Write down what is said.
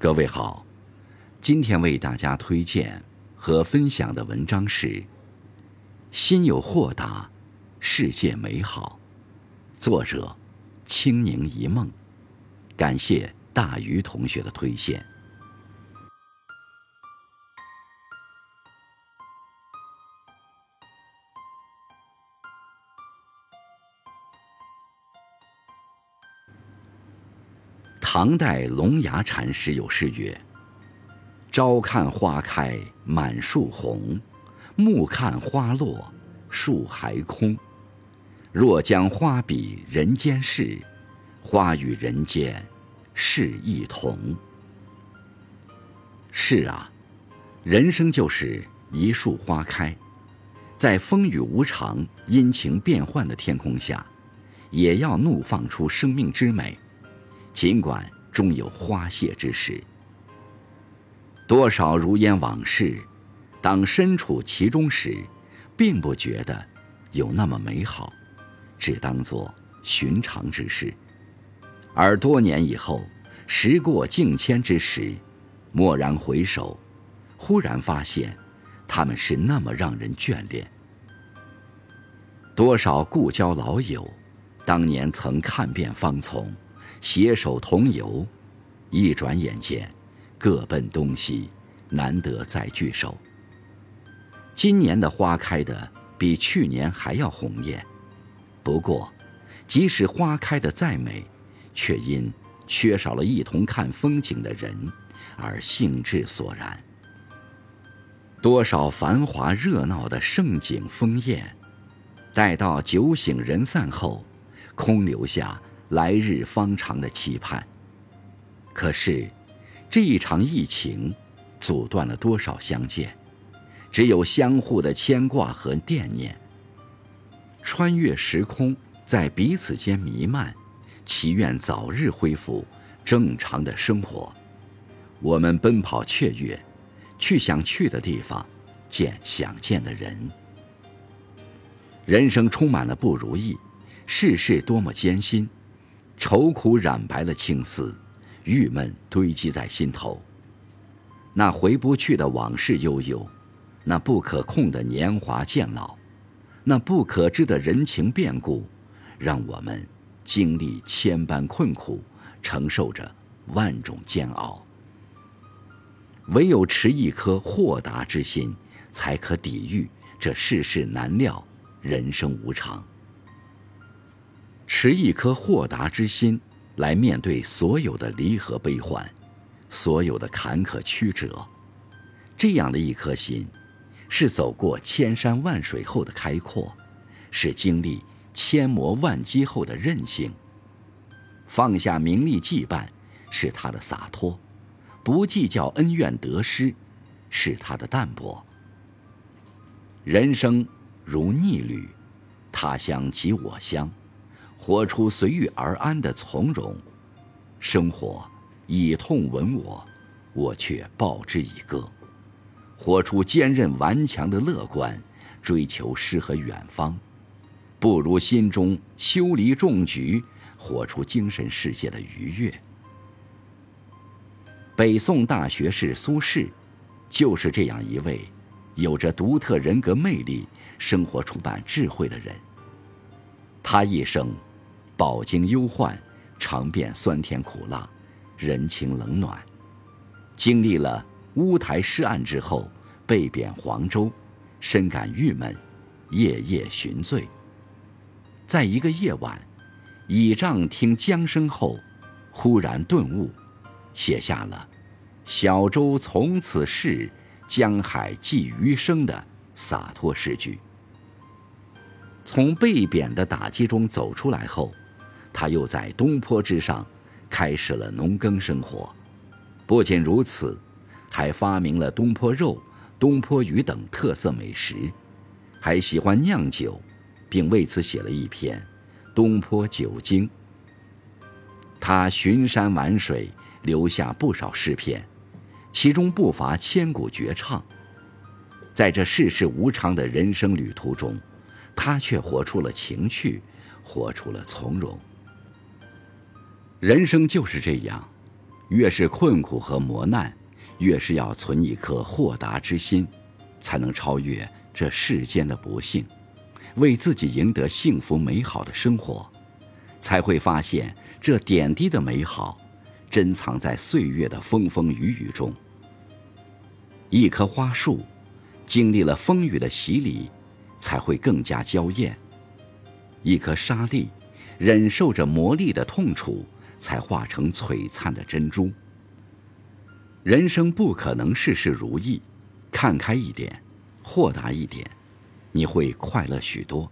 各位好，今天为大家推荐和分享的文章是《心有豁达，世界美好》，作者清柠一梦。感谢大鱼同学的推荐。唐代龙牙禅师有诗曰：“朝看花开满树红，暮看花落树还空。若将花比人间事，花与人间事一同。”是啊，人生就是一树花开，在风雨无常、阴晴变幻的天空下，也要怒放出生命之美。尽管终有花谢之时，多少如烟往事，当身处其中时，并不觉得有那么美好，只当作寻常之事；而多年以后，时过境迁之时，蓦然回首，忽然发现，他们是那么让人眷恋。多少故交老友，当年曾看遍芳丛。携手同游，一转眼间，各奔东西，难得再聚首。今年的花开的比去年还要红艳，不过，即使花开的再美，却因缺少了一同看风景的人，而兴致索然。多少繁华热闹的盛景风艳，待到酒醒人散后，空留下。来日方长的期盼。可是，这一场疫情，阻断了多少相见？只有相互的牵挂和惦念。穿越时空，在彼此间弥漫，祈愿早日恢复正常的生活。我们奔跑雀跃，去想去的地方，见想见的人。人生充满了不如意，世事多么艰辛。愁苦染白了青丝，郁闷堆积在心头。那回不去的往事悠悠，那不可控的年华渐老，那不可知的人情变故，让我们经历千般困苦，承受着万种煎熬。唯有持一颗豁达之心，才可抵御这世事难料、人生无常。持一颗豁达之心，来面对所有的离合悲欢，所有的坎坷曲折。这样的一颗心，是走过千山万水后的开阔，是经历千磨万击后的韧性。放下名利羁绊，是他的洒脱；不计较恩怨得失，是他的淡泊。人生如逆旅，他乡即我乡。活出随遇而安的从容，生活以痛吻我，我却报之以歌。活出坚韧顽强的乐观，追求诗和远方，不如心中修篱种菊，活出精神世界的愉悦。北宋大学士苏轼，就是这样一位有着独特人格魅力、生活充满智慧的人。他一生。饱经忧患，尝遍酸甜苦辣，人情冷暖，经历了乌台诗案之后，被贬黄州，深感郁闷，夜夜寻罪。在一个夜晚，倚杖听江声后，忽然顿悟，写下了“小舟从此逝，江海寄余生”的洒脱诗句。从被贬的打击中走出来后。他又在东坡之上，开始了农耕生活。不仅如此，还发明了东坡肉、东坡鱼等特色美食，还喜欢酿酒，并为此写了一篇《东坡酒经》。他巡山玩水，留下不少诗篇，其中不乏千古绝唱。在这世事无常的人生旅途中，他却活出了情趣，活出了从容。人生就是这样，越是困苦和磨难，越是要存一颗豁达之心，才能超越这世间的不幸，为自己赢得幸福美好的生活，才会发现这点滴的美好，珍藏在岁月的风风雨雨中。一棵花树，经历了风雨的洗礼，才会更加娇艳；一颗沙粒，忍受着磨砺的痛楚。才化成璀璨的珍珠。人生不可能事事如意，看开一点，豁达一点，你会快乐许多。